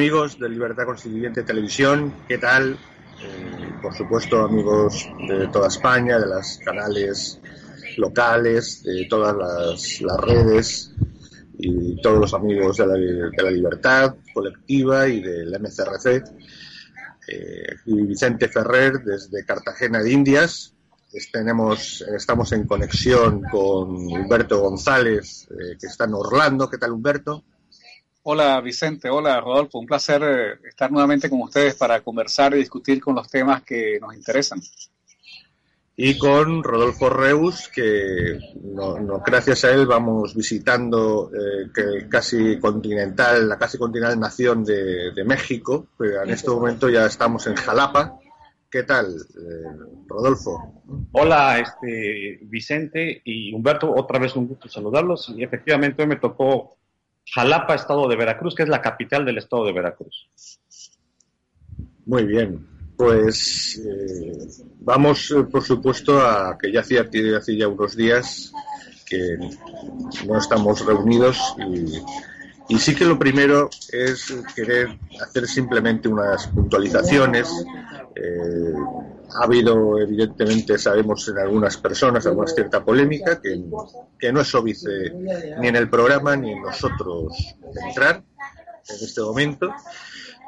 Amigos de Libertad Constituyente Televisión, ¿qué tal? Eh, por supuesto amigos de toda España, de los canales locales, de todas las, redes y todos los amigos de la, de la libertad colectiva y del MCRC. Eh, y Vicente Ferrer desde Cartagena de Indias. Tenemos, estamos en conexión con Humberto González, eh, que está en Orlando. ¿Qué tal, Humberto? Hola Vicente, hola Rodolfo, un placer eh, estar nuevamente con ustedes para conversar y discutir con los temas que nos interesan. Y con Rodolfo Reus, que no, no, gracias a él vamos visitando eh, que casi continental, la casi continental nación de, de, México, pero en este momento ya estamos en Jalapa. ¿Qué tal, eh, Rodolfo? Hola, este, Vicente y Humberto, otra vez un gusto saludarlos. Y efectivamente hoy me tocó Jalapa, estado de Veracruz, que es la capital del estado de Veracruz. Muy bien, pues eh, vamos, eh, por supuesto, a que ya hacía, ya unos días que no estamos reunidos y, y, sí que lo primero es querer hacer simplemente unas puntualizaciones. Eh, ha habido, evidentemente, sabemos en algunas personas, alguna cierta polémica que, que no es óbice ni en el programa ni en nosotros entrar en este momento.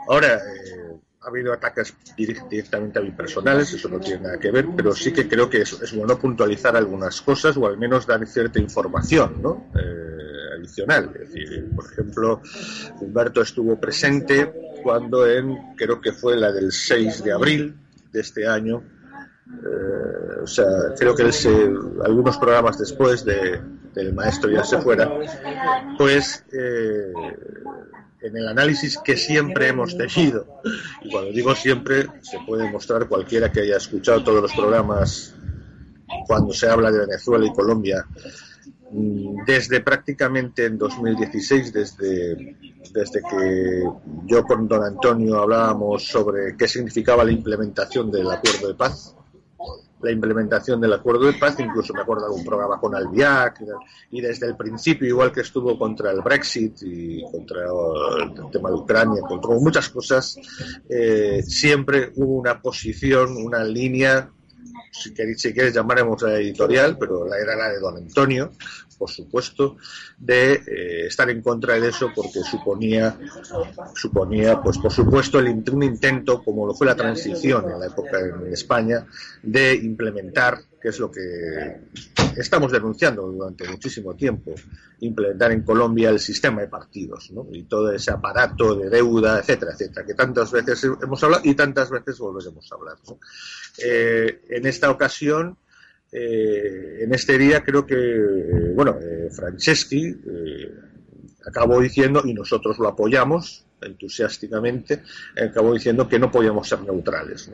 Ahora, eh, ha habido ataques directamente a mí personales, eso no tiene nada que ver, pero sí que creo que es, es bueno puntualizar algunas cosas o al menos dar cierta información ¿no? eh, adicional. Es decir, por ejemplo, Humberto estuvo presente cuando en, creo que fue la del 6 de abril, de este año. Eh, o sea, creo que él se, algunos programas después de, del maestro ya se fuera, pues eh, en el análisis que siempre hemos tenido, y cuando digo siempre, se puede mostrar cualquiera que haya escuchado todos los programas cuando se habla de Venezuela y Colombia, desde prácticamente en 2016, desde, desde que yo con don Antonio hablábamos sobre qué significaba la implementación del acuerdo de paz, la implementación del acuerdo de paz, incluso me acuerdo de un programa con Albiac, y desde el principio, igual que estuvo contra el Brexit y contra el tema de Ucrania, contra muchas cosas, eh, siempre hubo una posición, una línea si queréis, si quieres llamaremos a editorial, pero la era la de don Antonio, por supuesto, de eh, estar en contra de eso porque suponía, suponía, pues por supuesto, el, un intento, como lo fue la transición en la época en España, de implementar, que es lo que estamos denunciando durante muchísimo tiempo, implementar en Colombia el sistema de partidos, ¿no? Y todo ese aparato de deuda, etcétera, etcétera, que tantas veces hemos hablado y tantas veces volveremos a hablar, ¿no? Eh, en esta ocasión, eh, en este día creo que, eh, bueno, eh, Franceschi eh, acabó diciendo, y nosotros lo apoyamos entusiásticamente, acabó diciendo que no podíamos ser neutrales,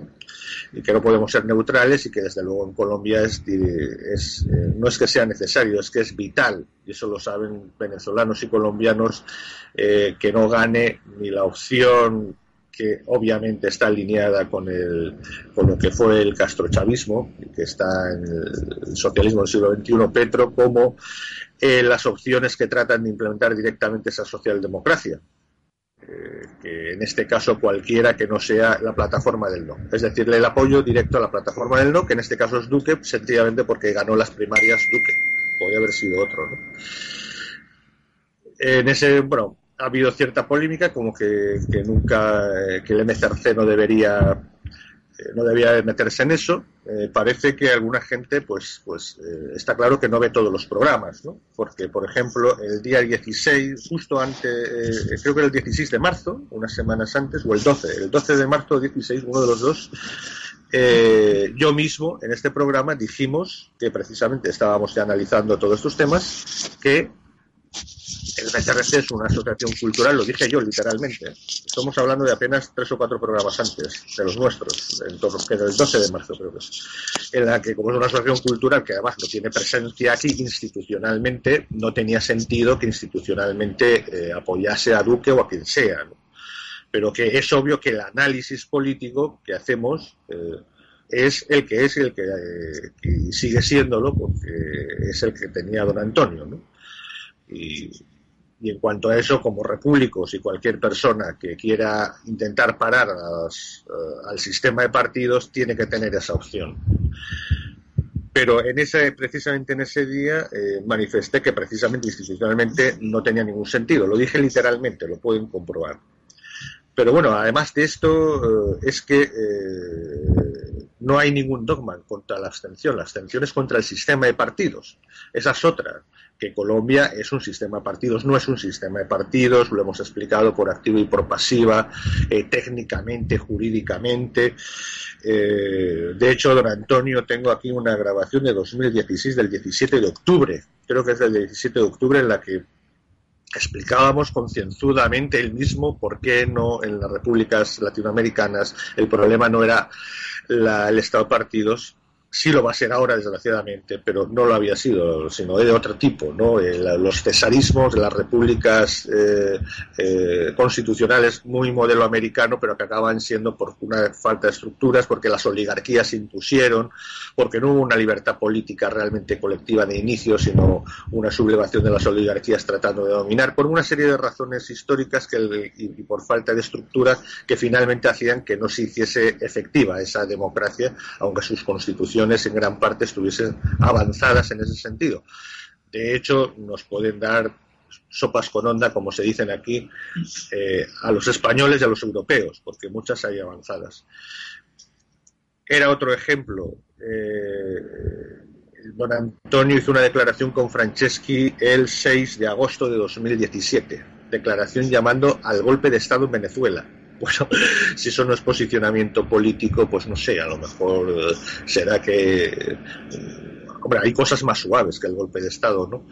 y que no podemos ser neutrales y que desde luego en Colombia es, es no es que sea necesario, es que es vital, y eso lo saben venezolanos y colombianos, que no gane ni la opción que obviamente está alineada con, el, con lo que fue el castrochavismo, que está en el socialismo del siglo XXI, Petro, como eh, las opciones que tratan de implementar directamente esa socialdemocracia. Eh, que en este caso cualquiera que no sea la plataforma del no. Es decir, el apoyo directo a la plataforma del no, que en este caso es Duque, sencillamente porque ganó las primarias Duque. Podría haber sido otro, ¿no? En ese, bueno, ha habido cierta polémica, como que, nunca, eh, que el MCRC no debería no debía meterse en eso. Eh, parece que alguna gente, pues, pues eh, está claro que no ve todos los programas, ¿no? Porque, por ejemplo, el día 16, justo antes, creo que era el 16 de marzo, unas semanas antes, o el 12, el 12 de marzo o 16, uno de los dos, yo mismo en este programa dijimos que precisamente estábamos ya analizando todos estos temas, que el BTRC es una asociación cultural, lo dije yo literalmente. Estamos hablando de apenas tres o cuatro programas antes de los nuestros, que del 12 de marzo creo que es, en la que como es una asociación cultural que además no tiene presencia aquí institucionalmente, no tenía sentido que institucionalmente eh, apoyase a Duque o a quien sea. Pero que es obvio que el análisis político que hacemos eh, es el que es el que eh, y sigue siéndolo porque es el que tenía don Antonio. ¿no? Y, en cuanto a eso, como repúblicos y cualquier persona que quiera intentar parar eh, al sistema de partidos tiene que tener esa opción. Pero en ese, precisamente en ese día eh, manifesté que precisamente institucionalmente no tenía ningún sentido. Lo dije literalmente, lo pueden comprobar. Pero bueno, además de esto, eh, es que no hay ningún dogma contra la abstención. La abstención es contra el sistema de partidos. Esa es otra que Colombia es un sistema de partidos, no es un sistema de partidos, lo hemos explicado por activa y por pasiva, eh, técnicamente, jurídicamente. Eh, de hecho, don Antonio, tengo aquí una grabación de 2016 del 17 de octubre, creo que es del 17 de octubre, en la que explicábamos concienzudamente el mismo por qué no en las repúblicas latinoamericanas el problema no era el estado de partidos, sí lo va a ser ahora, desgraciadamente, pero no lo había sido, sino de otro tipo, ¿no? los cesarismos, las repúblicas eh, eh, constitucionales muy modelo americano, pero que acaban siendo por una falta de estructuras, porque las oligarquías se impusieron, porque no hubo una libertad política realmente colectiva de inicio, sino una sublevación de las oligarquías tratando de dominar, por una serie de razones históricas que y por falta de estructuras que finalmente hacían que no se hiciese efectiva esa democracia, aunque sus constituciones en gran parte estuviesen avanzadas en ese sentido. De hecho, nos pueden dar sopas con onda, como se dicen aquí, eh, a los españoles y a los europeos, porque muchas hay avanzadas. Era otro ejemplo. Eh, don Antonio hizo una declaración con Franceschi el 6 de agosto de 2017, declaración llamando al golpe de Estado en Venezuela bueno, si eso no es posicionamiento político, pues no sé, a lo mejor eh, será que. Eh, hombre, hay cosas más suaves que el golpe de Estado, ¿no?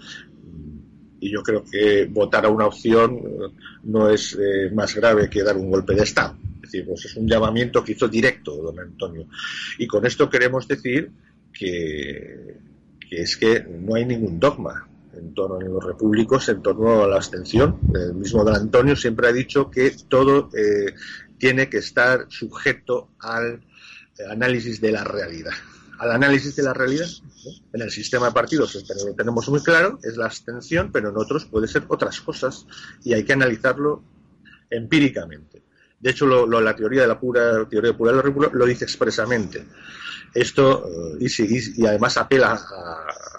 Y yo creo que votar a una opción eh, no es más grave que dar un golpe de Estado. Es decir, pues es un llamamiento que hizo directo don Antonio. Y con esto queremos decir que, que es que no hay ningún dogma en torno a los repúblicos, en torno a la abstención. El mismo Don Antonio siempre ha dicho que todo eh, tiene que estar sujeto al eh, análisis de la realidad. Al análisis de la realidad, en el sistema de partidos lo tenemos muy claro, es la abstención, pero en otros puede ser otras cosas y hay que analizarlo empíricamente. De hecho, la teoría de la pura teoría de pura lo dice expresamente. Esto, eh, y, y además apela a,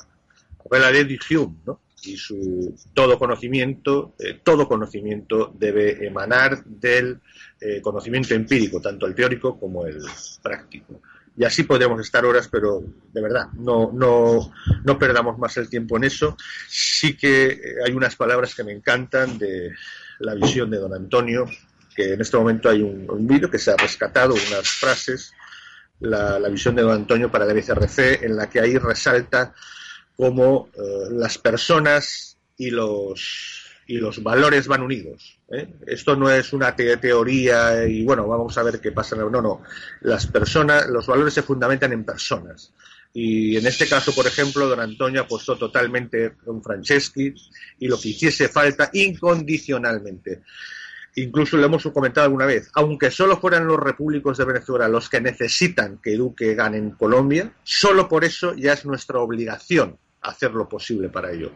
la ley de Hume, ¿no? y su todo conocimiento, eh, todo conocimiento debe emanar del eh, conocimiento empírico, tanto el teórico como el práctico. Y así podríamos estar horas, pero de verdad, no, no, no perdamos más el tiempo en eso. Sí que eh, hay unas palabras que me encantan de la visión de don Antonio, que en este momento hay un, un vídeo que se ha rescatado, unas frases, la, la visión de don Antonio para la BCRC, en la que ahí resalta cómo eh, las personas y los, y los valores van unidos. ¿eh? Esto no es una teoría y bueno, vamos a ver qué pasa. No, no. Las personas, los valores se fundamentan en personas. Y en este caso, por ejemplo, don Antonio apostó totalmente con Franceschi y lo que hiciese falta incondicionalmente. Incluso lo hemos comentado alguna vez, aunque solo fueran los repúblicos de Venezuela los que necesitan que Duque gane en Colombia, solo por eso ya es nuestra obligación hacer lo posible para ello.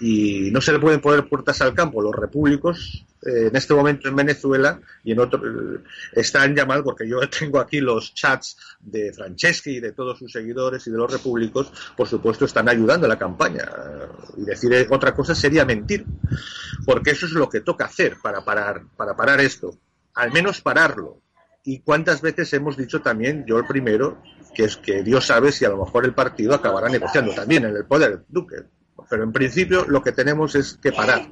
Y no se le pueden poner puertas al campo. Los repúblicos, eh, en este momento en Venezuela y en otro, eh, están llamados, porque yo tengo aquí los chats de Franceschi y de todos sus seguidores y de los repúblicos, por supuesto, están ayudando a la campaña. Y decir otra cosa sería mentir, porque eso es lo que toca hacer para parar, para parar esto. Al menos pararlo, y cuántas veces hemos dicho también, yo el primero, que es que Dios sabe si a lo mejor el partido acabará negociando también en el poder, Duque. Pero en principio lo que tenemos es que parar,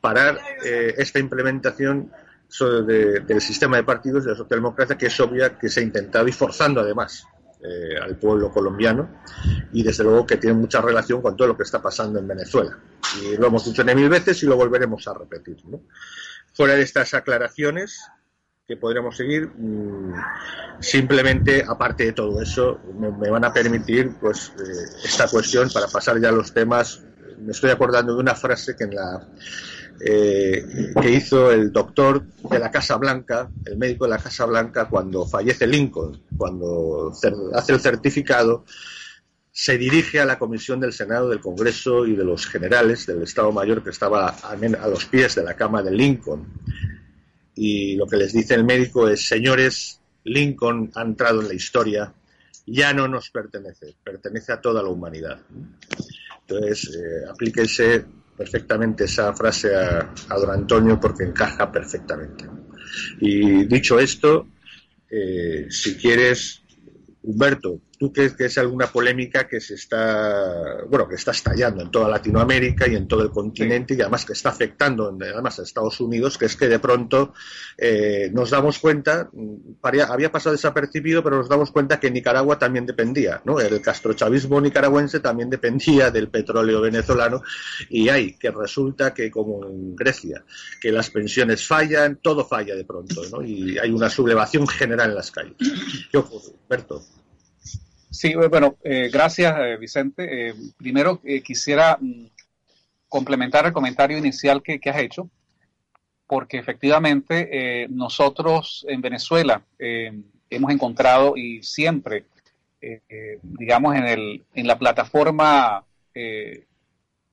parar eh, esta implementación del sistema de partidos de la socialdemocracia que es obvia que se ha intentado y forzando además eh, al pueblo colombiano y desde luego que tiene mucha relación con todo lo que está pasando en Venezuela. Y lo hemos dicho mil veces y lo volveremos a repetir. Fuera de estas aclaraciones, que podríamos seguir. Mm, simplemente, aparte de todo eso, me, van a permitir pues eh, esta cuestión para pasar ya a los temas. Me estoy acordando de una frase eh, que hizo el doctor de la Casa Blanca, el médico de la Casa Blanca, cuando fallece Lincoln, cuando hace el certificado, se dirige a la comisión del Senado, del Congreso y de los generales del Estado Mayor que estaba a los pies de la cama de Lincoln y lo que les dice el médico es, señores, Lincoln ha entrado en la historia, ya no nos pertenece, pertenece a toda la humanidad. Entonces, eh, perfectamente esa frase a, don Antonio porque encaja perfectamente. Y dicho esto, eh, si quieres, Humberto, ¿Tú crees que es alguna polémica que se está, bueno, que está estallando en toda Latinoamérica y en todo el continente y además que está afectando además a Estados Unidos, que es que de pronto eh, nos damos cuenta, había pasado desapercibido, pero nos damos cuenta que Nicaragua también dependía, ¿no? El castrochavismo nicaragüense también dependía del petróleo venezolano y hay que resulta que como en Grecia, que las pensiones fallan, todo falla de pronto, ¿no? Y hay una sublevación general en las calles. ¿Qué ocurre, Humberto? Sí, bueno, eh, gracias eh, Vicente. Eh, primero quisiera mm, complementar el comentario inicial que, has hecho, porque efectivamente nosotros en Venezuela hemos encontrado y siempre, digamos, en, el, en la plataforma de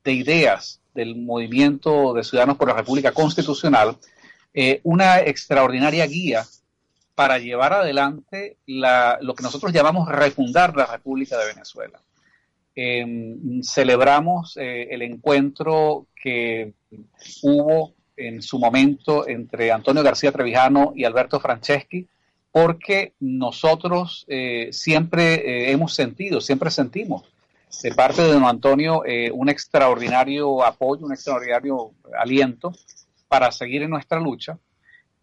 ideas del movimiento de Ciudadanos por la República Constitucional, una extraordinaria guía para llevar adelante lo que nosotros llamamos refundar la República de Venezuela. Em, celebramos eh, el encuentro que hubo en su momento entre Antonio García Trevijano y Alberto Franceschi, porque nosotros eh, siempre eh, hemos sentido, siempre sentimos de parte de don Antonio un extraordinario apoyo, un extraordinario aliento para seguir en nuestra lucha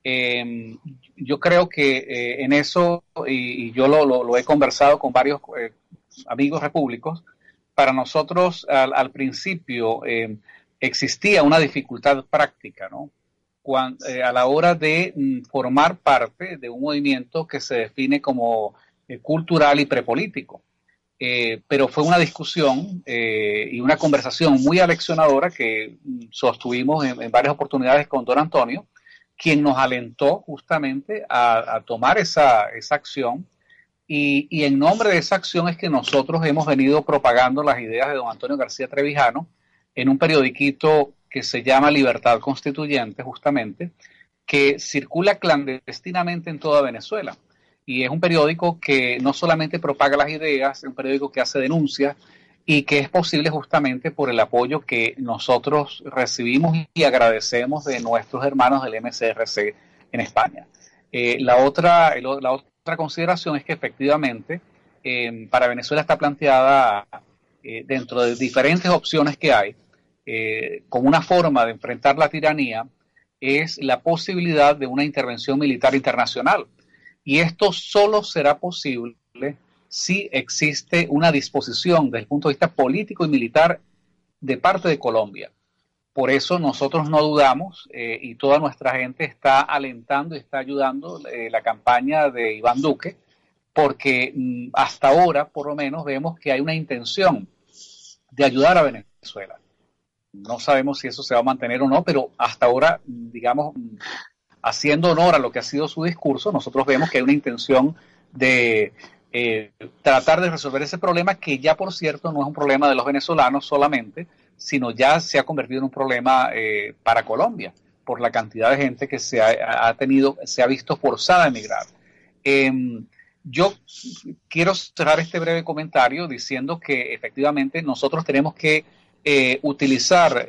eh, yo creo que eh, en eso, y, yo lo, he conversado con varios eh, amigos repúblicos, para nosotros al, principio em, existía una dificultad práctica, ¿no? Eh, a la hora de mm, formar parte de un movimiento que se define como cultural y prepolítico. pero fue una discusión y una conversación muy aleccionadora que mm, sostuvimos en varias oportunidades con don Antonio, quien nos alentó justamente a, tomar esa, acción. Y, en nombre de esa acción es que nosotros hemos venido propagando las ideas de don Antonio García Trevijano en un periodiquito que se llama Libertad Constituyente, justamente, que circula clandestinamente en toda Venezuela. Y es un periódico que no solamente propaga las ideas, es un periódico que hace denuncias, y que es posible justamente por el apoyo que nosotros recibimos y agradecemos de nuestros hermanos del MCRC en España. Eh, la, otra, la otra consideración es que efectivamente em, para Venezuela está planteada eh, dentro de diferentes opciones que hay, eh, como una forma de enfrentar la tiranía, es la posibilidad de una intervención militar internacional. Y esto solo será posible si existe una disposición desde el punto de vista político y militar de parte de Colombia. Por eso nosotros no dudamos eh, y toda nuestra gente está alentando y está ayudando eh, la campaña de Iván Duque, porque mm, hasta ahora, por lo menos, vemos que hay una intención de ayudar a Venezuela. No sabemos si eso se va a mantener o no, pero hasta ahora, digamos, mm, haciendo honor a lo que ha sido su discurso, nosotros vemos que hay una intención de eh, tratar de resolver ese problema que ya por cierto no es un problema de los venezolanos solamente, sino ya se ha convertido en un problema eh, para Colombia por la cantidad de gente que se ha, tenido, se ha visto forzada a emigrar. Em, yo quiero cerrar este breve comentario diciendo que efectivamente nosotros tenemos que eh, utilizar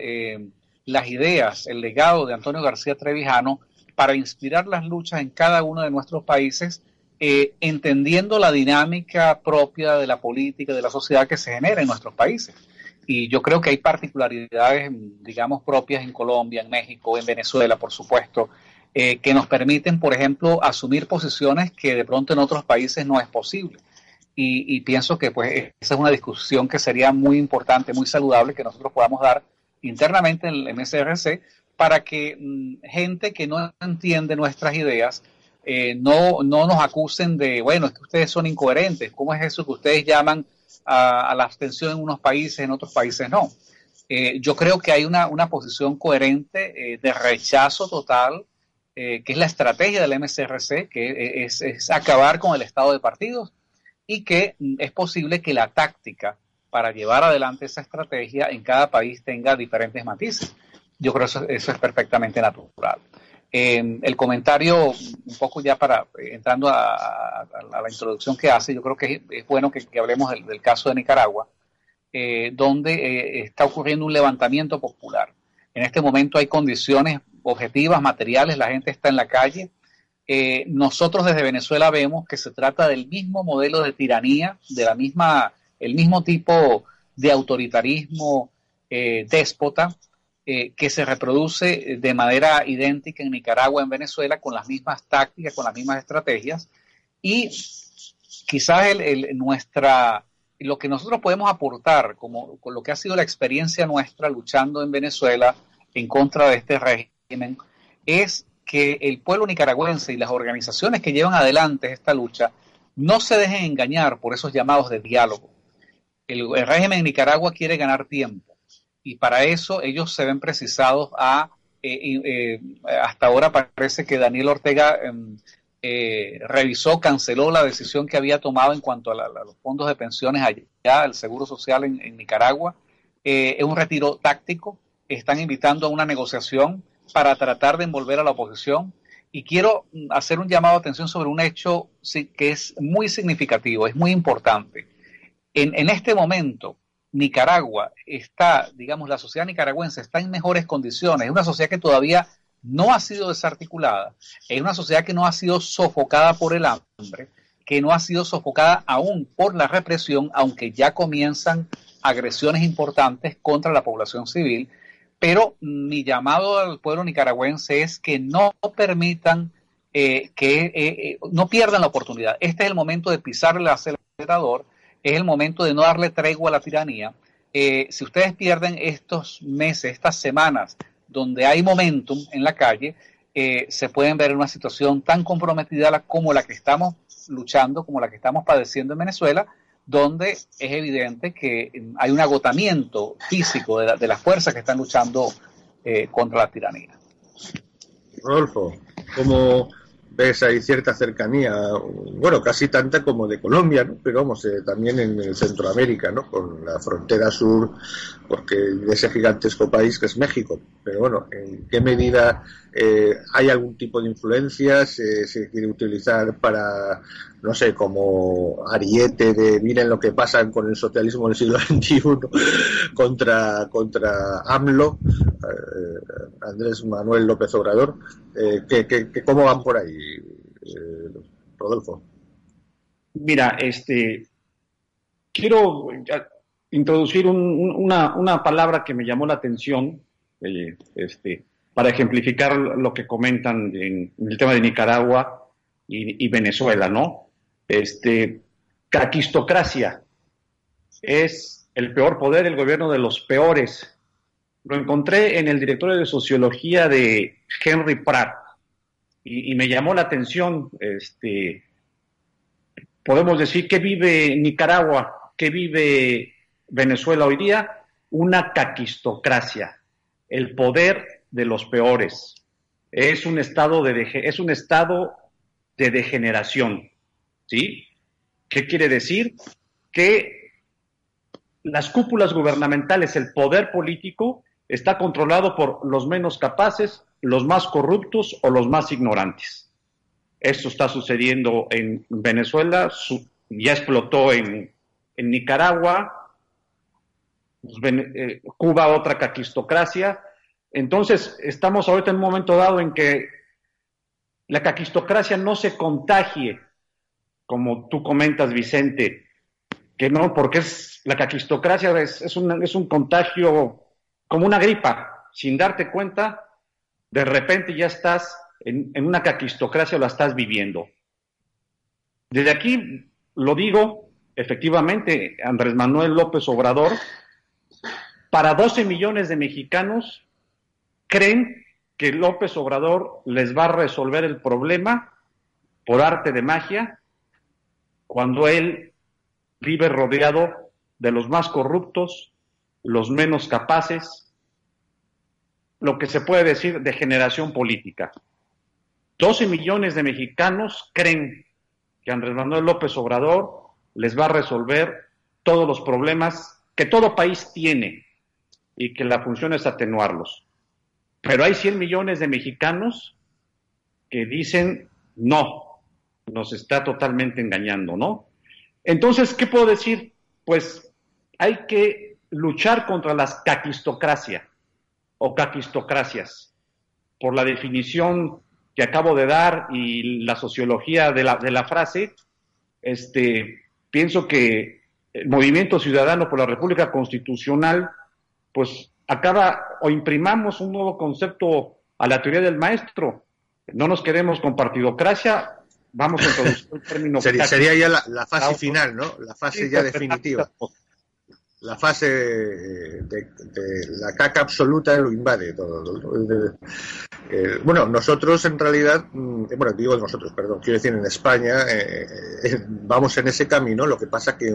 las ideas, el legado de Antonio García Trevijano para inspirar las luchas en cada uno de nuestros países, eh, entendiendo la dinámica propia de la política, de la sociedad que se genera en nuestros países. Y yo creo que hay particularidades, digamos, propias en Colombia, en México, en Venezuela, por supuesto, eh, que nos permiten, por ejemplo, asumir posiciones que de pronto en otros países no es posible. Y, pienso que pues esa es una discusión que sería muy importante, muy saludable que nosotros podamos dar internamente en el MSRC para que mm, gente que no entiende nuestras ideas eh, no, no nos acusen de, bueno, es que ustedes son incoherentes, ¿cómo es eso que ustedes llaman a, la abstención en unos países, en otros países no? Eh, yo creo que hay una, una posición coherente de rechazo total que es la estrategia del MSRC, que es, es, acabar con el estado de partidos y que es posible que la táctica para llevar adelante esa estrategia en cada país tenga diferentes matices. Yo creo que eso, eso es perfectamente natural. El comentario, un poco ya para eh, entrando a, la introducción que hace, yo creo que es, bueno que, hablemos del, caso de Nicaragua, eh, donde eh, está ocurriendo un levantamiento popular. En este momento hay condiciones objetivas, materiales, la gente está en la calle, eh, nosotros desde Venezuela vemos que se trata del mismo modelo de tiranía, de la misma, el mismo tipo de autoritarismo eh, déspota eh, que se reproduce de manera idéntica en Nicaragua, en Venezuela, con las mismas tácticas, con las mismas estrategias. Y quizás nuestra, lo que nosotros podemos aportar, como con lo que ha sido la experiencia nuestra luchando en Venezuela en contra de este régimen, es que el pueblo nicaragüense y las organizaciones que llevan adelante esta lucha no se dejen engañar por esos llamados de diálogo. El, régimen en Nicaragua quiere ganar tiempo y para eso ellos se ven precisados a, eh, eh, hasta ahora parece que Daniel Ortega em, eh, revisó, canceló la decisión que había tomado en cuanto a, los fondos de pensiones allá, el Seguro Social en, Nicaragua. es un retiro táctico, están invitando a una negociación para tratar de envolver a la oposición. Y quiero hacer un llamado de atención sobre un hecho que es muy significativo, es muy importante. En este momento, Nicaragua está, digamos, la sociedad nicaragüense está en mejores condiciones. Es una sociedad que todavía no ha sido desarticulada, es una sociedad que no ha sido sofocada por el hambre, que no ha sido sofocada aún por la represión, aunque ya comienzan agresiones importantes contra la población civil pero mi llamado al pueblo nicaragüense es que no permitan eh, que eh, eh, no pierdan la oportunidad. Este es el momento de pisar el acelerador, es el momento de no darle tregua a la tiranía. si ustedes pierden estos meses, estas semanas, donde hay momentum en la calle, se pueden ver en una situación tan comprometida como la que estamos luchando, como la que estamos padeciendo en Venezuela, donde es evidente que hay un agotamiento físico de, las fuerzas que están luchando eh, contra la tiranía. Rodolfo, ¿cómo ves ahí cierta cercanía, bueno, casi tanta como de Colombia, ¿no? pero vamos, eh, también en Centroamérica, ¿no? con la frontera sur, porque de ese gigantesco país que es México. Pero bueno, ¿en qué medida eh, hay algún tipo de influencia? ¿Se, ¿Se, quiere utilizar para no sé, como ariete de miren lo que pasa con el socialismo del siglo XXI contra, contra AMLO, eh, Andrés Manuel López Obrador. Eh, ¿qué, cómo van por ahí, eh, Rodolfo? Mira, este, quiero introducir una, una, palabra que me llamó la atención este, para ejemplificar lo que comentan en, el tema de Nicaragua y, y Venezuela, ¿no? Este, caquistocracia es el peor poder, el gobierno de los peores. Lo encontré en el directorio de sociología de Henry Pratt y, me llamó la atención. Este, podemos decir que vive Nicaragua, que vive Venezuela hoy día, una caquistocracia, el poder de los peores. Es un estado de, es un estado de degeneración. ¿Sí? ¿Qué quiere decir? Que las cúpulas gubernamentales, el poder político, está controlado por los menos capaces, los más corruptos o los más ignorantes. Esto está sucediendo en Venezuela, ya explotó en, Nicaragua, pues, eh, Cuba otra caquistocracia. Entonces, estamos ahorita en un momento dado en que la caquistocracia no se contagie, como tú comentas, Vicente, que no, porque es la caquistocracia es, un contagio como una gripa, sin darte cuenta, de repente ya estás en, en una caquistocracia o la estás viviendo. Desde aquí lo digo, efectivamente, Andrés Manuel López Obrador, para 12 millones de mexicanos, creen que López Obrador les va a resolver el problema por arte de magia cuando él vive rodeado de los más corruptos, los menos capaces, lo que se puede decir de generación política. 12 millones de mexicanos creen que Andrés Manuel López Obrador les va a resolver todos los problemas que todo país tiene y que la función es atenuarlos. Pero hay 100 millones de mexicanos que dicen no, nos está totalmente engañando, ¿no? Entonces, ¿qué puedo decir? Pues hay que luchar contra las caquistocracia o caquistocracias, por la definición que acabo de dar y la sociología de la, de la frase, este, pienso que el movimiento ciudadano por la República Constitucional, pues acaba o imprimamos un nuevo concepto a la teoría del maestro. No nos queremos con partidocracia, vamos a introducir el término. sería, sería, ya la, fase final, ¿no? La fase ya definitiva. La fase de, la caca absoluta lo invade todo. Eh, bueno, nosotros en realidad, mm, bueno, digo nosotros, perdón, quiero decir en España, eh, eh, vamos en ese camino, lo que pasa que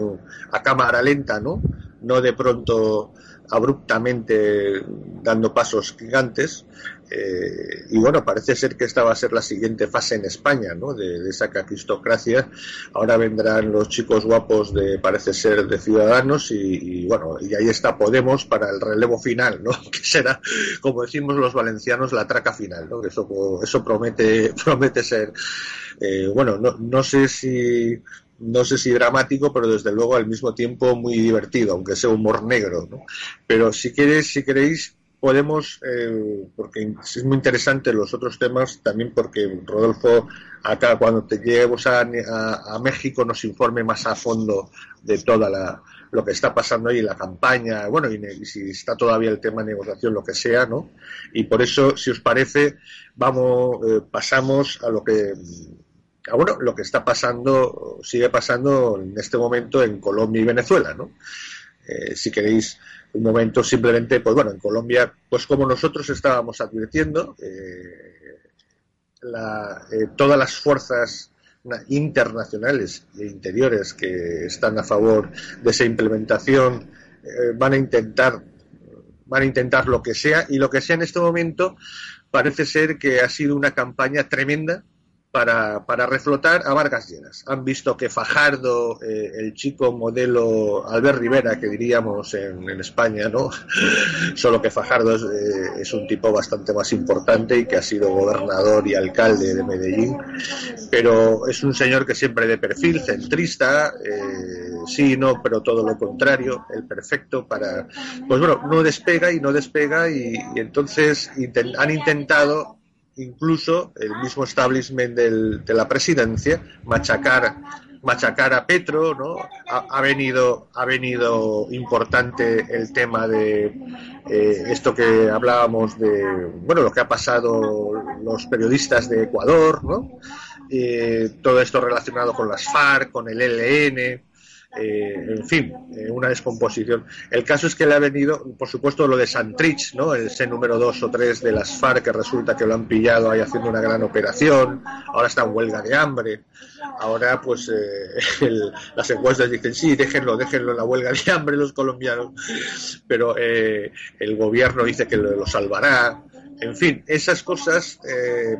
a cámara lenta, ¿no? No de pronto abruptamente dando pasos gigantes. Eh, y bueno, parece ser que esta va a ser la siguiente fase en España, ¿no? De, esa caquistocracia. Ahora vendrán los chicos guapos de, parece ser, de Ciudadanos y, bueno, y ahí está Podemos para el relevo final, ¿no? Que será, como decimos los valencianos, la traca final, ¿no? Eso, eso promete, promete ser, eh, bueno, no, no sé si no sé si dramático, pero desde luego al mismo tiempo muy divertido, aunque sea humor negro. ¿no? Pero si queréis, si queréis, podemos, eh, porque es muy interesante los otros temas, también porque Rodolfo, acá cuando te llevemos a, a, México nos informe más a fondo de toda la, lo que está pasando ahí, la campaña, bueno, y, si está todavía el tema de negociación, lo que sea, ¿no? Y por eso, si os parece, vamos, eh, pasamos a lo que bueno, lo que está pasando, sigue pasando en este momento en Colombia y Venezuela, ¿no? Eh, si queréis un momento simplemente, pues bueno, en Colombia, pues como nosotros estábamos advirtiendo, eh, eh, todas las fuerzas internacionales e interiores que están a favor de esa implementación van a intentar van a intentar lo que sea y lo que sea en este momento parece ser que ha sido una campaña tremenda para, para reflotar a Vargas Lleras. Han visto que Fajardo, eh, el chico modelo Albert Rivera, que diríamos en, España, ¿no? Solo que Fajardo eh, es, un tipo bastante más importante y que ha sido gobernador y alcalde de Medellín, pero es un señor que siempre de perfil centrista, eh, sí, no, pero todo lo contrario, el perfecto para, pues bueno, no despega y no despega y, entonces han intentado incluso el mismo establishment de la presidencia, machacar, machacar a Petro, ¿no? Ha, venido, ha venido importante el tema de eh, esto que hablábamos de, bueno, lo que ha pasado los periodistas de Ecuador, ¿no? Eh, todo esto relacionado con las FARC, con el ELN, eh, en fin, eh, una descomposición. El caso es que le ha venido, por supuesto, lo de Santrich, ¿no? Ese número dos o tres de las FARC que resulta que lo han pillado ahí haciendo una gran operación, ahora está en huelga de hambre, ahora pues eh, las encuestas dicen sí, déjenlo, déjenlo en la huelga de hambre los colombianos, pero el gobierno dice que lo, salvará. En fin, esas cosas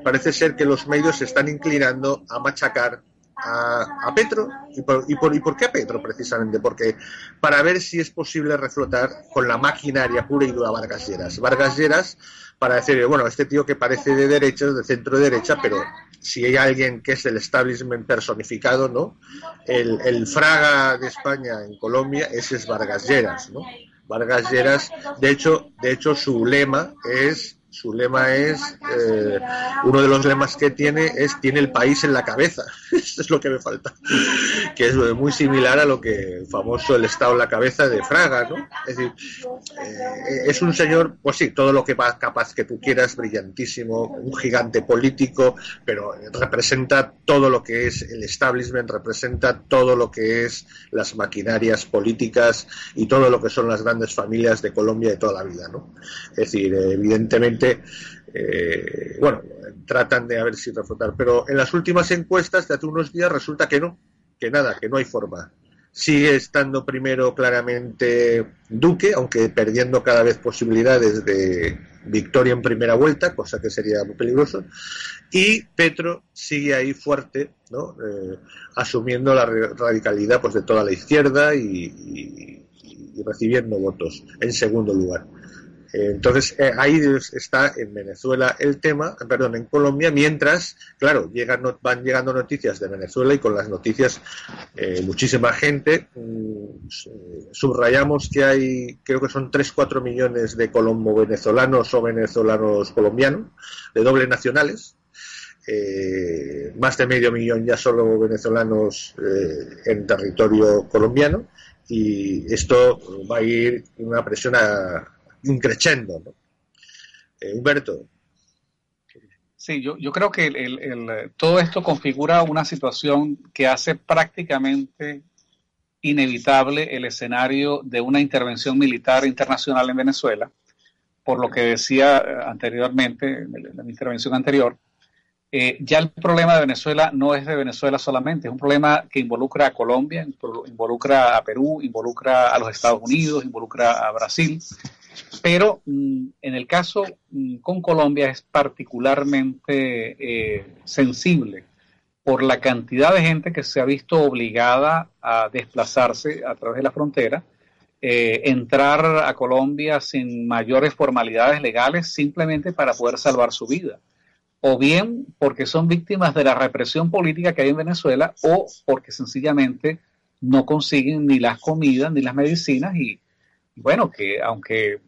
parece ser que los medios se están inclinando a machacar a, Petro. ¿Y por, y, por, ¿Y por qué a Petro precisamente? Porque para ver si es posible reflotar con la maquinaria pura y dura Vargas Lleras. Vargas Lleras para decir, bueno, este tío que parece de derecha, de centro derecha, pero si hay alguien que es el establishment personificado, ¿no? El, el Fraga de España en Colombia, ese es Vargas Lleras, ¿no? Vargas Lleras, de hecho, de hecho su lema es su lema es, eh, uno de los lemas que tiene es, tiene el país en la cabeza. Eso es lo que me falta. Que es muy similar a lo que famoso el Estado en la cabeza de Fraga, ¿no? Es decir, eh, es un señor, pues sí, todo lo que va capaz que tú quieras, brillantísimo, un gigante político, pero representa todo lo que es el establishment, representa todo lo que es las maquinarias políticas y todo lo que son las grandes familias de Colombia de toda la vida, ¿no? Es decir, evidentemente eh, bueno, tratan de a ver si refutar, pero en las últimas encuestas de hace unos días resulta que no, que nada, que no hay forma. Sigue estando primero claramente Duque, aunque perdiendo cada vez posibilidades de victoria en primera vuelta, cosa que sería muy peligroso. Y Petro sigue ahí fuerte, ¿no? Eh, asumiendo la radicalidad pues, de toda la izquierda y recibiendo votos en segundo lugar. Entonces, eh, ahí está en Venezuela el tema, perdón, en Colombia, mientras, claro, llegan, van llegando noticias de Venezuela y con las noticias eh, muchísima gente. Mm, subrayamos que hay, creo que son 3-4 millones de colombo-venezolanos o venezolanos colombianos, de doble nacionales. Eh, más de medio millón ya solo venezolanos en territorio colombiano y esto va a ir una presión a, increchendo. ¿no? Eh, Humberto. Sí, yo, yo creo que el, todo esto configura una situación que hace prácticamente inevitable el escenario de una intervención militar internacional en Venezuela, por lo que decía eh, anteriormente, en la intervención anterior, eh, ya el problema de Venezuela no es de Venezuela solamente, es un problema que involucra a Colombia, involucra a Perú, involucra a los Estados Unidos, involucra a Brasil, pero mm, en el caso mm, con Colombia es particularmente eh, sensible por la cantidad de gente que se ha visto obligada a desplazarse a través de la frontera, eh, entrar a Colombia sin mayores formalidades legales simplemente para poder salvar su vida, o bien porque son víctimas de la represión política que hay en Venezuela, o porque sencillamente no consiguen ni las comidas ni las medicinas y bueno, que aunque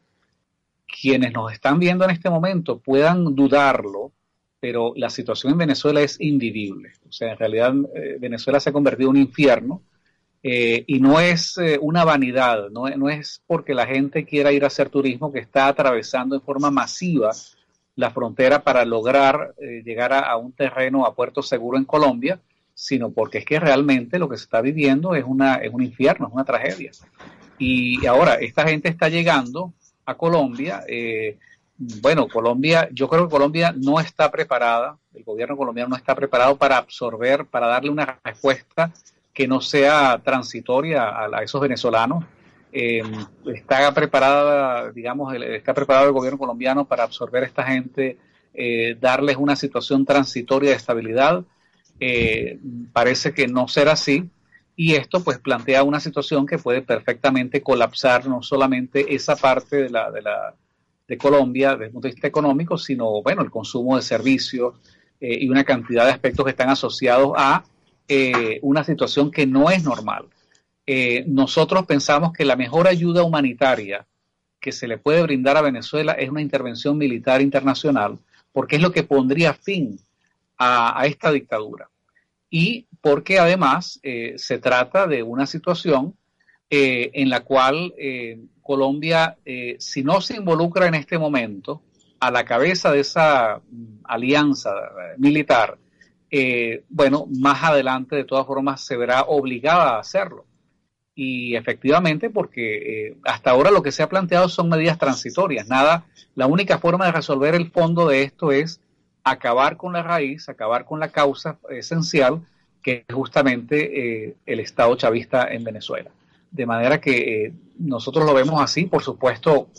quienes nos están viendo en este momento puedan dudarlo, pero la situación en Venezuela es invivible. O sea, en realidad eh, Venezuela se ha convertido en un infierno eh, y no es eh, una vanidad, no, es porque la gente quiera ir a hacer turismo que está atravesando en forma masiva la frontera para lograr llegar a, a, un terreno, a puerto seguro en Colombia, sino porque es que realmente lo que se está viviendo es, una, es un infierno, es una tragedia. Y ahora, esta gente está llegando a Colombia. Eh, bueno, Colombia, yo creo que Colombia no está preparada, el gobierno colombiano no está preparado para absorber, para darle una respuesta que no sea transitoria a, esos venezolanos. Eh, está preparada, digamos, está preparado el gobierno colombiano para absorber a esta gente, eh, darles una situación transitoria de estabilidad. parece que no será así y esto pues plantea una situación que puede perfectamente colapsar no solamente esa parte de la, de la de Colombia desde el punto de vista económico, sino bueno, el consumo de servicios eh, y una cantidad de aspectos que están asociados a eh, una situación que no es normal. Eh, nosotros pensamos que la mejor ayuda humanitaria que se le puede brindar a Venezuela es una intervención militar internacional, porque es lo que pondría fin a esta dictadura y porque además eh, se trata de una situación eh, en la cual eh, Colombia, si no se involucra en este momento a la cabeza de esa mm, alianza militar, bueno, más adelante de todas formas se verá obligada a hacerlo. Y efectivamente, porque hasta ahora lo que se ha planteado son medidas transitorias. Nada, la única forma de resolver el fondo de esto es acabar con la raíz, acabar con la causa esencial, que es justamente eh, el Estado chavista en Venezuela. De manera que eh, nosotros lo vemos así, por supuesto,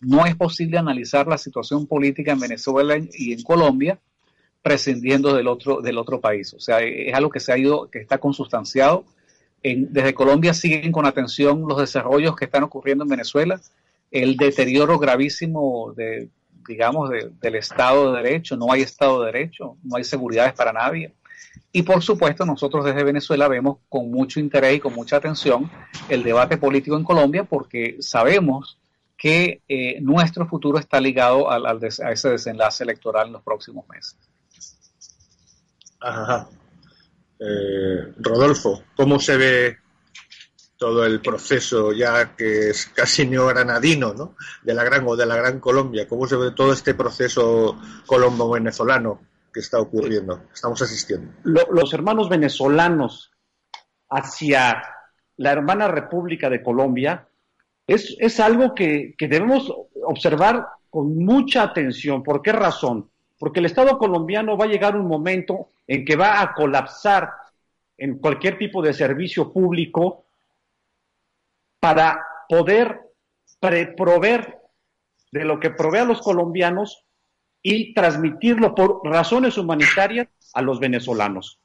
no es posible analizar la situación política en Venezuela y en Colombia prescindiendo del otro, del otro país. O sea, es algo que se ha ido, que está consustanciado. Desde Colombia siguen con atención los desarrollos que están ocurriendo en Venezuela, el deterioro gravísimo de, digamos, del Estado de Derecho, no hay Estado de Derecho, no hay seguridades para nadie. Y por supuesto, nosotros desde Venezuela vemos con mucho interés y con mucha atención el debate político en Colombia porque sabemos que eh, nuestro futuro está ligado al, a ese desenlace electoral en los próximos meses. Ajá. Eh, Rodolfo, ¿cómo se ve todo el proceso ya que es casi neogranadino, ¿no? De la gran o de la gran Colombia, ¿cómo se ve todo este proceso colombo-venezolano que está ocurriendo, estamos asistiendo? los hermanos venezolanos hacia la hermana República de Colombia es, es algo que, que debemos observar con mucha atención. ¿Por qué razón? Porque el Estado colombiano va a llegar un momento en que va a colapsar en cualquier tipo de servicio público para poder proveer de lo que provee a los colombianos y transmitirlo por razones humanitarias a los venezolanos.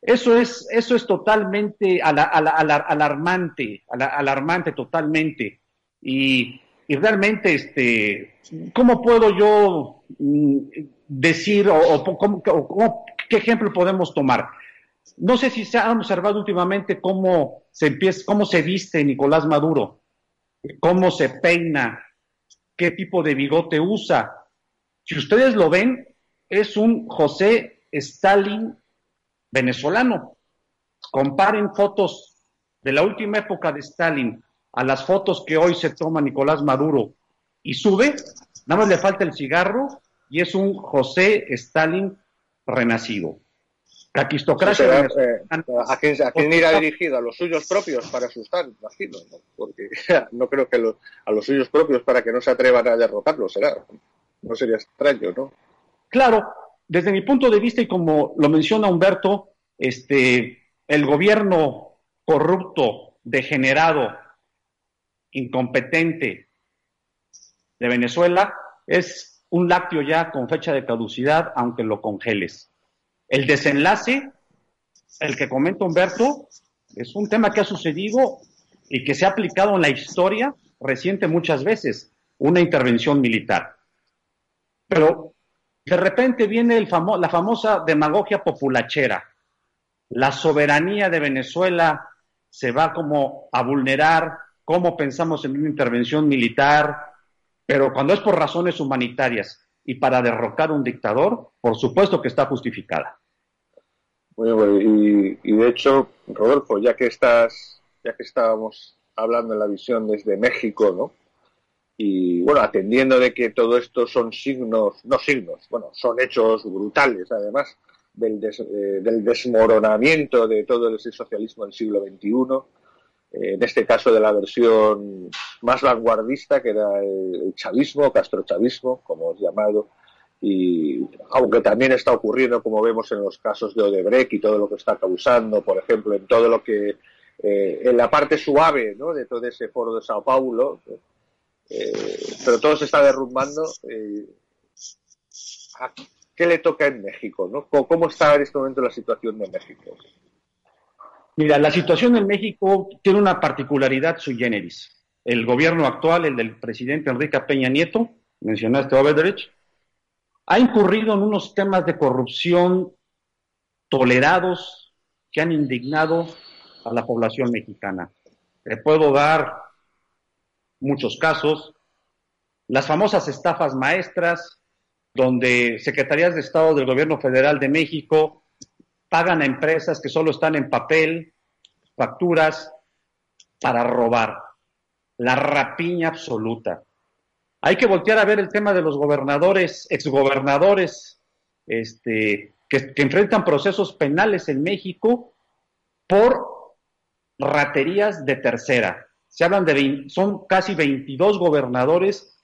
Eso es, eso es totalmente alarmante, alarmante totalmente. Y, realmente, este, ¿cómo puedo yo mm, decir o, qué ejemplo podemos tomar? No sé si se ha observado últimamente cómo se empieza, cómo se viste Nicolás Maduro, cómo se peina, qué tipo de bigote usa. Si ustedes lo ven, es un José Stalin venezolano. Comparen fotos de la última época de Stalin a las fotos que hoy se toma Nicolás Maduro y sube, nada más le falta el cigarro y es un José Stalin renacido. La quistocracia. Eh, ¿a, quién, irá dirigido? ¿A los suyos propios para asustar? Imagino, ¿no? Porque no creo que a los suyos propios para que no se atrevan a derrotarlo, será. No sería extraño, ¿no? Claro, desde mi punto de vista, y como lo menciona Humberto, este, el gobierno corrupto, degenerado, incompetente de Venezuela es un lácteo ya con fecha de caducidad, aunque lo congeles. El desenlace, el que comenta Humberto, es un tema que ha sucedido y que se ha aplicado en la historia reciente muchas veces, una intervención militar. Pero de repente viene la famosa demagogia populachera. La soberanía de Venezuela se va como a vulnerar, cómo pensamos en una intervención militar, pero cuando es por razones humanitarias y para derrocar un dictador, por supuesto que está justificada. Bueno, y, de hecho, Rodolfo, ya que estás, ya que estábamos hablando en la visión desde México, ¿no? Y bueno, atendiendo de que todo esto son signos, no signos, bueno, son hechos brutales, además, del, eh, desmoronamiento de todo el socialismo del siglo XXI, eh, en este caso de la versión más vanguardista, que era el, chavismo, castrochavismo, como es llamado, y aunque también está ocurriendo, como vemos en los casos de Odebrecht y todo lo que está causando, por ejemplo, en todo lo que, eh, en la parte suave ¿no? de todo ese foro de Sao Paulo, eh, pero todo se está derrumbando. Eh, ¿Qué le toca en México? ¿no? ¿Cómo está en este momento la situación de México? Mira, la situación en México tiene una particularidad sui generis. El gobierno actual, el del presidente Enrique Peña Nieto, mencionaste Odebrecht, ha incurrido en unos temas de corrupción tolerados que han indignado a la población mexicana. Le puedo dar muchos casos, las famosas estafas maestras, donde secretarías de Estado del Gobierno Federal de México pagan a empresas que solo están en papel, facturas, para robar. La rapiña absoluta. Hay que voltear a ver el tema de los gobernadores, exgobernadores, este, que, enfrentan procesos penales en México por raterías de tercera. Se hablan de, son casi 22 gobernadores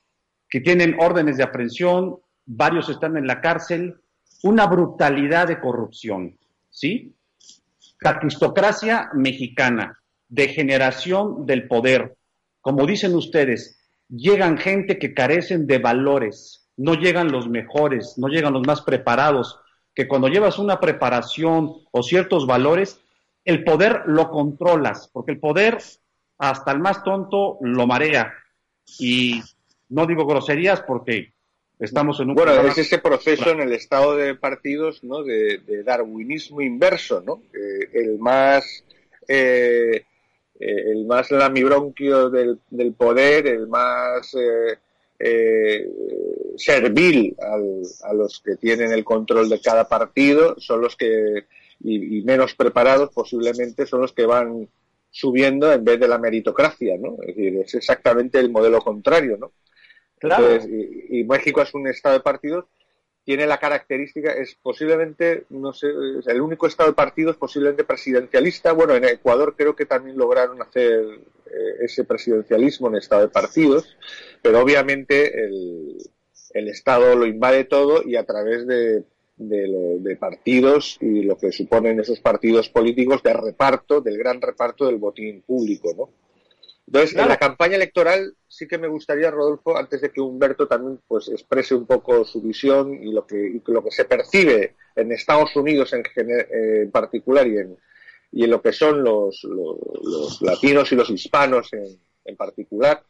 que tienen órdenes de aprehensión, varios están en la cárcel, una brutalidad de corrupción, ¿sí? Catistocracia mexicana, degeneración del poder. Como dicen ustedes, llegan gente que carecen de valores, no llegan los mejores, no llegan los más preparados, que cuando llevas una preparación o ciertos valores, el poder lo controlas, porque el poder hasta el más tonto lo marea. Y no digo groserías porque estamos en un... Bueno, es ese proceso en el estado de partidos, ¿no? De, darwinismo inverso, ¿no? el más... Eh, el más lamibronquio del, del poder, el más servil a los que tienen el control de cada partido, son los que, y, menos preparados posiblemente, son los que van subiendo en vez de la meritocracia, ¿no? Es decir, es exactamente el modelo contrario, ¿no? Claro. y, México es un estado de partidos tiene la característica, es posiblemente, no sé, el único estado de partidos posiblemente presidencialista. Bueno, en Ecuador creo que también lograron hacer eh, ese presidencialismo en estado de partidos, pero obviamente el, el Estado lo invade todo y a través de, de, partidos y lo que suponen esos partidos políticos de reparto, del gran reparto del botín público, ¿no? Entonces, en la campaña electoral sí que me gustaría, Rodolfo, antes de que Humberto también pues exprese un poco su visión y lo que, lo que se percibe en Estados Unidos en, eh, en particular y en, y en lo que son los, los, latinos y los hispanos en, en particular.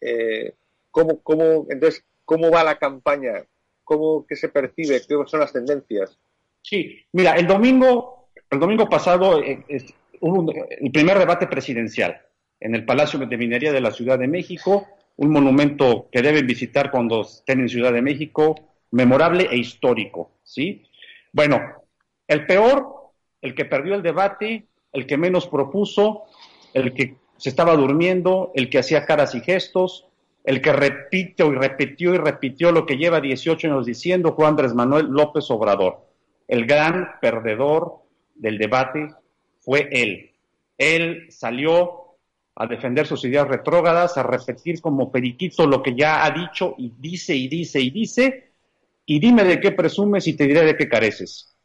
Eh, ¿cómo, cómo, entonces, ¿cómo va la campaña? ¿Cómo que se percibe? ¿Qué son las tendencias? Sí, mira, el domingo, el domingo pasado eh, hubo el primer debate presidencial en el Palacio de Minería de la Ciudad de México, un monumento que deben visitar cuando estén en Ciudad de México, memorable e histórico, ¿sí? Bueno, el peor, el que perdió el debate, el que menos propuso, el que se estaba durmiendo, el que hacía caras y gestos, el que repitió y repitió y repitió lo que lleva 18 años diciendo Juan Andrés Manuel López Obrador. El gran perdedor del debate fue él. Él salió a defender sus ideas retrógradas, a repetir como periquito lo que ya ha dicho y dice y dice y dice, y dime de qué presumes y te diré de qué careces.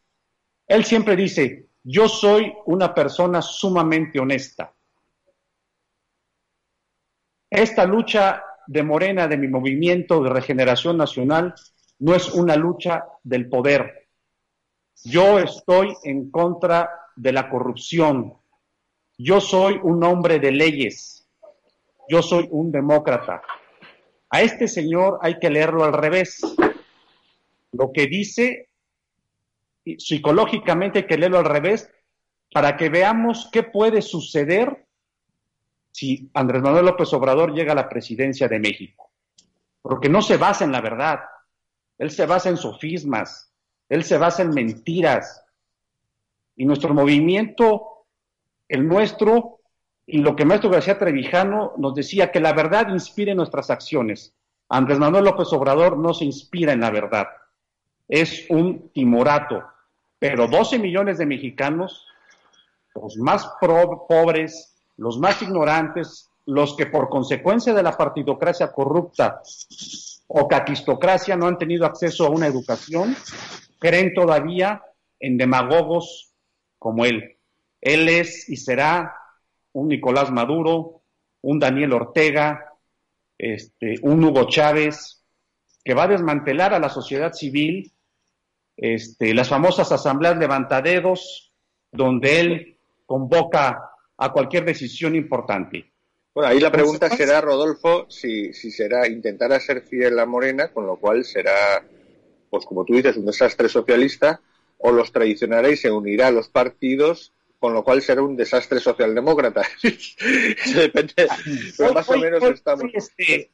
Él siempre dice, yo soy una persona sumamente honesta. Esta lucha de Morena, de mi movimiento de regeneración nacional, no es una lucha del poder. Yo estoy en contra de la corrupción, yo soy un hombre de leyes. Yo soy un demócrata. A este señor hay que leerlo al revés. Lo que dice, psicológicamente hay que leerlo al revés para que veamos qué puede suceder si Andrés Manuel López Obrador llega a la presidencia de México. Porque no se basa en la verdad. Él se basa en sofismas. Él se basa en mentiras. Y nuestro movimiento el nuestro y lo que maestro García Trevijano nos decía, que la verdad inspire nuestras acciones. Andrés Manuel López Obrador no se inspira en la verdad, es un timorato, pero 12 millones de mexicanos, los más pobres, los más ignorantes, los que por consecuencia de la partidocracia corrupta o caquistocracia no han tenido acceso a una educación, creen todavía en demagogos como él. Él es y será un Nicolás Maduro, un Daniel Ortega, este, un Hugo Chávez, que va a desmantelar a la sociedad civil, este, las famosas asambleas levantaderos, donde él convoca a cualquier decisión importante. Bueno, ahí la pregunta será, Rodolfo, si, si será intentar hacer fiel a Morena, con lo cual será, pues como tú dices, un desastre socialista, o los traicionará y se unirá a los partidos con lo cual será un desastre socialdemócrata. Depende, pero más o menos estamos. Este,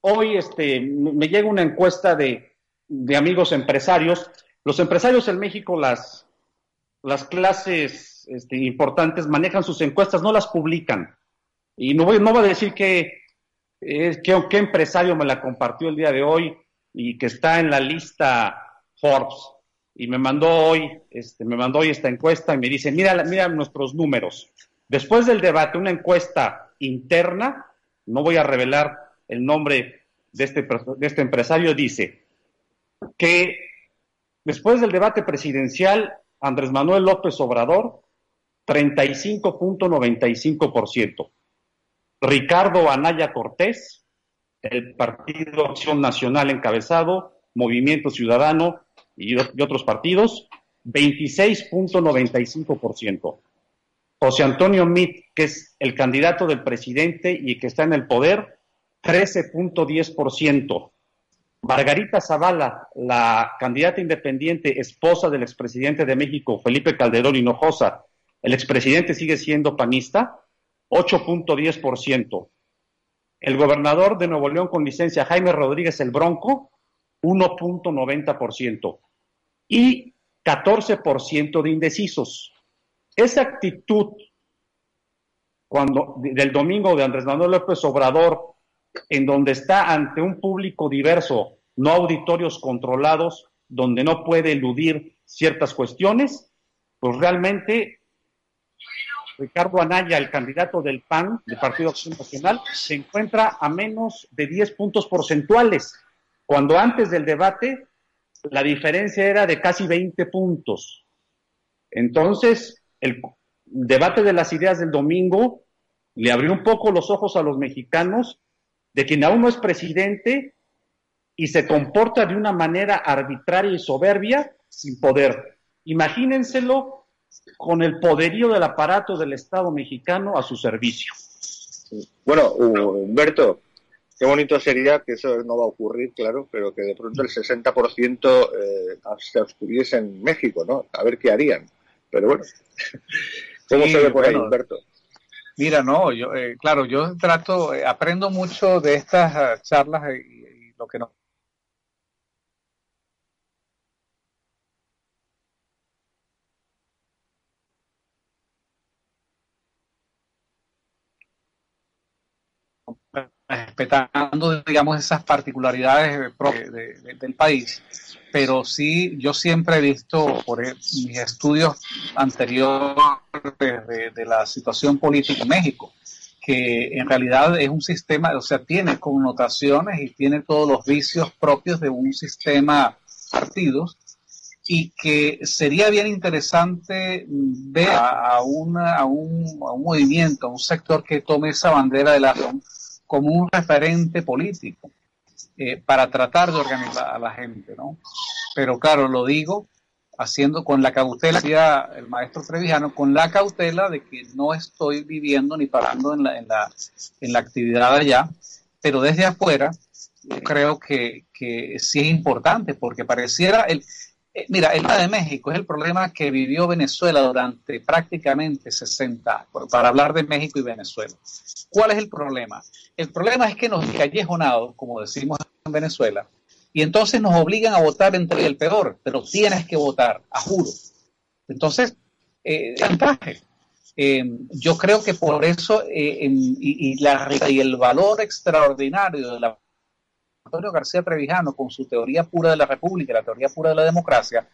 hoy este, me llega una encuesta de, de, amigos empresarios. Los empresarios en México, las, las clases este, importantes, manejan sus encuestas, no las publican. Y no voy, no voy a decir que, eh, empresario me la compartió el día de hoy y que está en la lista Forbes y me mandó hoy, este, me mandó hoy esta encuesta y me dice, mira, mira nuestros números. Después del debate, una encuesta interna, no voy a revelar el nombre de este, de este empresario, dice que después del debate presidencial, Andrés Manuel López Obrador, 35.95%. Ricardo Anaya Cortés, el Partido Acción Nacional encabezado, Movimiento Ciudadano, y, otros partidos, 26.95%. José Antonio Mitt, que es el candidato del presidente y que está en el poder, 13.10%. Margarita Zavala, la candidata independiente, esposa del expresidente de México, Felipe Calderón Hinojosa, el expresidente sigue siendo panista, 8.10%. El gobernador de Nuevo León con licencia, Jaime Rodríguez el Bronco, 1.90%. Y 14% de indecisos. Esa actitud cuando, del domingo de Andrés Manuel López Obrador, en donde está ante un público diverso, no auditorios controlados, donde no puede eludir ciertas cuestiones, pues realmente Ricardo Anaya, el candidato del PAN, del Partido Acción Nacional, se encuentra a menos de 10 puntos porcentuales, cuando antes del debate la diferencia era de casi 20 puntos. Entonces, el debate de las ideas del domingo le abrió un poco los ojos a los mexicanos de quien aún no es presidente y se comporta de una manera arbitraria y soberbia sin poder. Imagínenselo con el poderío del aparato del Estado mexicano a su servicio. Bueno, Humberto, qué bonito sería que eso no va a ocurrir, claro, pero que de pronto el 60% eh, se abstuviese en México, ¿no? A ver qué harían. Pero bueno, ¿cómo se ve por ahí, Humberto? Mira, no, yo, eh, claro, yo trato, eh, aprendo mucho de estas ah, charlas y, y, lo que nos respetando, digamos, esas particularidades del país, pero sí, yo siempre he visto por e, mis estudios anteriores de, la situación política en México, que en realidad es un sistema, o sea, tiene connotaciones y tiene todos los vicios propios de un sistema partidos y que sería bien interesante ver a, una, a, un, a un movimiento, a un sector que tome esa bandera de la como un referente político eh, para tratar de organizar a la gente, ¿no? Pero claro, lo digo haciendo con la cautela, decía el maestro Trevijano, con la cautela de que no estoy viviendo ni parando en la, en la, en la actividad allá, pero desde afuera creo que, que sí es importante porque pareciera el, mira, el tema de México es el problema que vivió Venezuela durante prácticamente 60 años, para hablar de México y Venezuela. ¿Cuál es el problema? El problema es que nos callejonados, como decimos en Venezuela, y entonces nos obligan a votar entre el peor, pero tienes que votar, a juro. Entonces, eh, eh yo creo que por eso eh, y el valor extraordinario de la Antonio García Trevijano con su teoría pura de la República, la teoría pura de la democracia,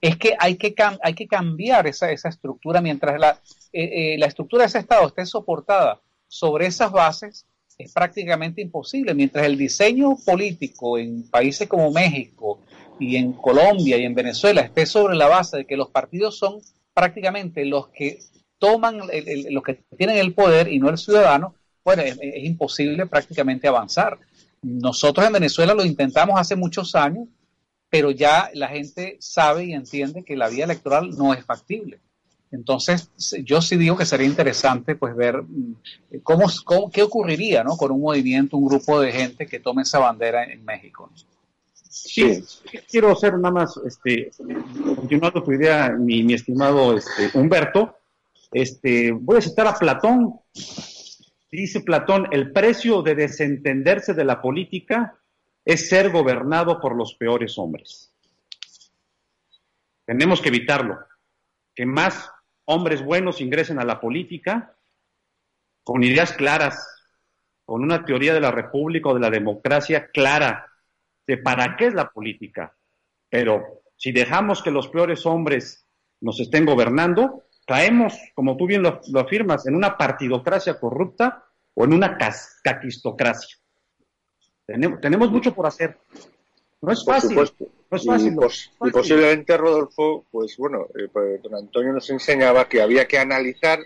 es que hay que, hay que cambiar esa, esa estructura mientras la, eh, eh, la estructura de ese Estado esté soportada sobre esas bases, es prácticamente imposible. Mientras el diseño político en países como México y en Colombia y en Venezuela esté sobre la base de que los partidos son prácticamente los que toman, los que tienen el poder y no el ciudadano, bueno, es imposible prácticamente avanzar. Nosotros en Venezuela lo intentamos hace muchos años, pero ya la gente sabe y entiende que la vía electoral no es factible. Entonces, yo sí digo que sería interesante pues ver mm, cómo, qué ocurriría ¿no? con un movimiento, un grupo de gente que tome esa bandera en México. Sí, quiero hacer nada más, este, continuando tu idea, mi, mi estimado este, Humberto, este, voy a citar a Platón, Dice Platón, el precio de desentenderse de la política es ser gobernado por los peores hombres. Tenemos que evitarlo. Que más hombres buenos ingresen a la política con ideas claras, con una teoría de la república o de la democracia clara de para qué es la política. Pero si dejamos que los peores hombres nos estén gobernando, caemos, como tú bien lo, afirmas, en una partidocracia corrupta o en una caquistocracia. Tenemos, tenemos mucho por hacer. No es fácil. No es fácil, y, posiblemente, Rodolfo, pues bueno, eh, pues, don Antonio nos enseñaba que había que analizar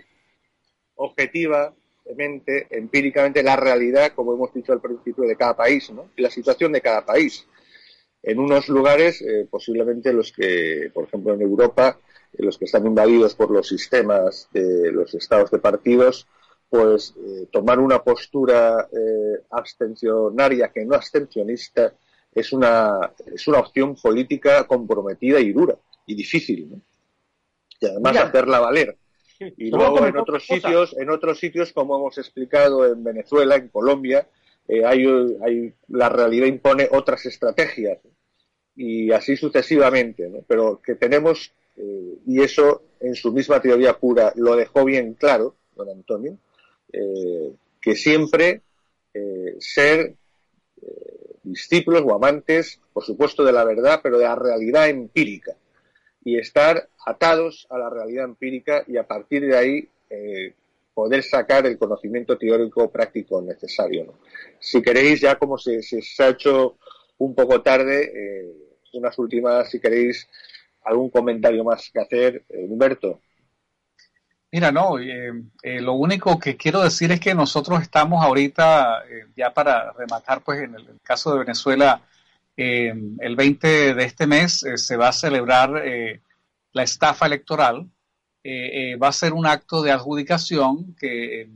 objetivamente, empíricamente, la realidad, como hemos dicho al principio, de cada país, ¿no? Y la situación de cada país. En unos lugares, eh, posiblemente los que, por ejemplo, en Europa, los que están invadidos por los sistemas de los estados de partidos, pues eh, tomar una postura eh, abstencionaria que no abstencionista es una, es una opción política comprometida y dura y difícil, ¿no? Y además hacerla valer. Y luego en otros sitios, en otros sitios, como hemos explicado en Venezuela, en Colombia, eh, hay, la realidad impone otras estrategias y así sucesivamente, pero que tenemos, eh, y eso en su misma teoría pura lo dejó bien claro, don Antonio, eh, que siempre ser discípulos o amantes, por supuesto, de la verdad, pero de la realidad empírica y estar atados a la realidad empírica y a partir de ahí poder sacar el conocimiento teórico práctico necesario. Si queréis, ya como se, ha hecho un poco tarde, eh, unas últimas, si queréis, algún comentario más que hacer, eh, Humberto. Mira, no, eh, lo único que quiero decir es que nosotros estamos ahorita, ya para rematar, pues en el, caso de Venezuela, el 20 de este mes se va a celebrar la estafa electoral, eh, eh, va a ser un acto de adjudicación que eh,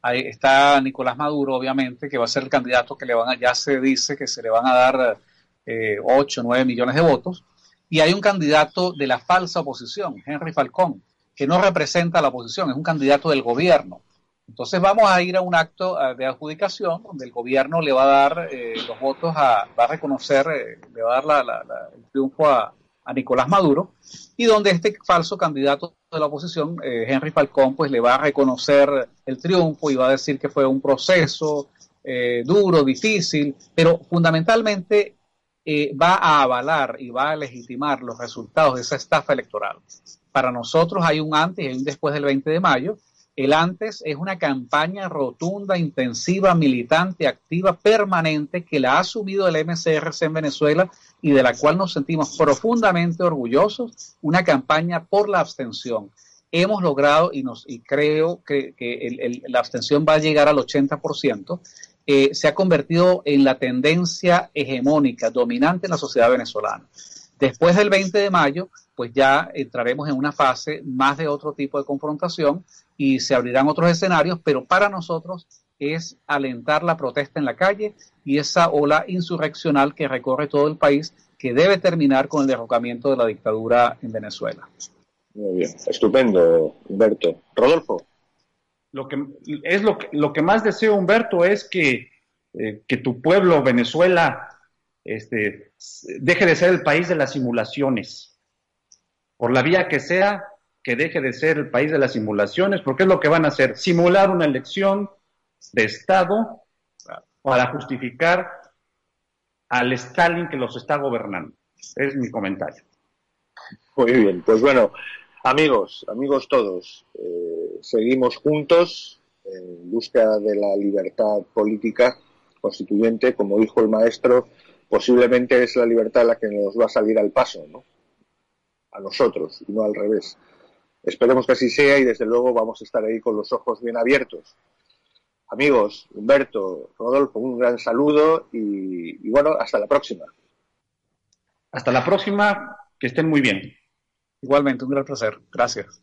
ahí está Nicolás Maduro, obviamente, que va a ser el candidato que le van a, ya se dice que se le van a dar eh, 8 o 9 millones de votos, y hay un candidato de la falsa oposición, Henry Falcón, que no representa a la oposición, es un candidato del gobierno. Entonces vamos a ir a un acto de adjudicación donde el gobierno le va a dar los votos, a, va a reconocer, le va a dar el triunfo a, Nicolás Maduro y donde este falso candidato de la oposición, eh, Henry Falcón, pues le va a reconocer el triunfo y va a decir que fue un proceso eh, duro, difícil, pero fundamentalmente eh, va a avalar y va a legitimar los resultados de esa estafa electoral. Para nosotros hay un antes y un después del 20 de mayo el antes es una campaña rotunda, intensiva, militante, activa, permanente que la ha asumido el MCRC en Venezuela y de la cual nos sentimos profundamente orgullosos, una campaña por la abstención. Hemos logrado, y, nos, y creo que, la abstención va a llegar al 80%, eh, se ha convertido en la tendencia hegemónica, dominante en la sociedad venezolana. Después del 20 de mayo, pues ya entraremos en una fase más de otro tipo de confrontación y se abrirán otros escenarios, pero para nosotros es alentar la protesta en la calle y esa ola insurreccional que recorre todo el país que debe terminar con el derrocamiento de la dictadura en Venezuela. Muy bien, estupendo, Humberto. Rodolfo. Lo que es lo que, lo que más deseo, Humberto, es que, eh, que tu pueblo, Venezuela, este, deje de ser el país de las simulaciones por la vía que sea, que deje de ser el país de las simulaciones, porque es lo que van a hacer, simular una elección de Estado para justificar al Stalin que los está gobernando. Es mi comentario. Muy bien, pues bueno, amigos, amigos todos, eh, seguimos juntos en busca de la libertad política constituyente, como dijo el maestro, posiblemente es la libertad la que nos va a salir al paso, ¿no? a nosotros y no al revés. Esperemos que así sea y desde luego vamos a estar ahí con los ojos bien abiertos. Amigos, Humberto, Rodolfo, un gran saludo y, y bueno, hasta la próxima. Hasta la próxima, que estén muy bien. Igualmente, un gran placer. Gracias.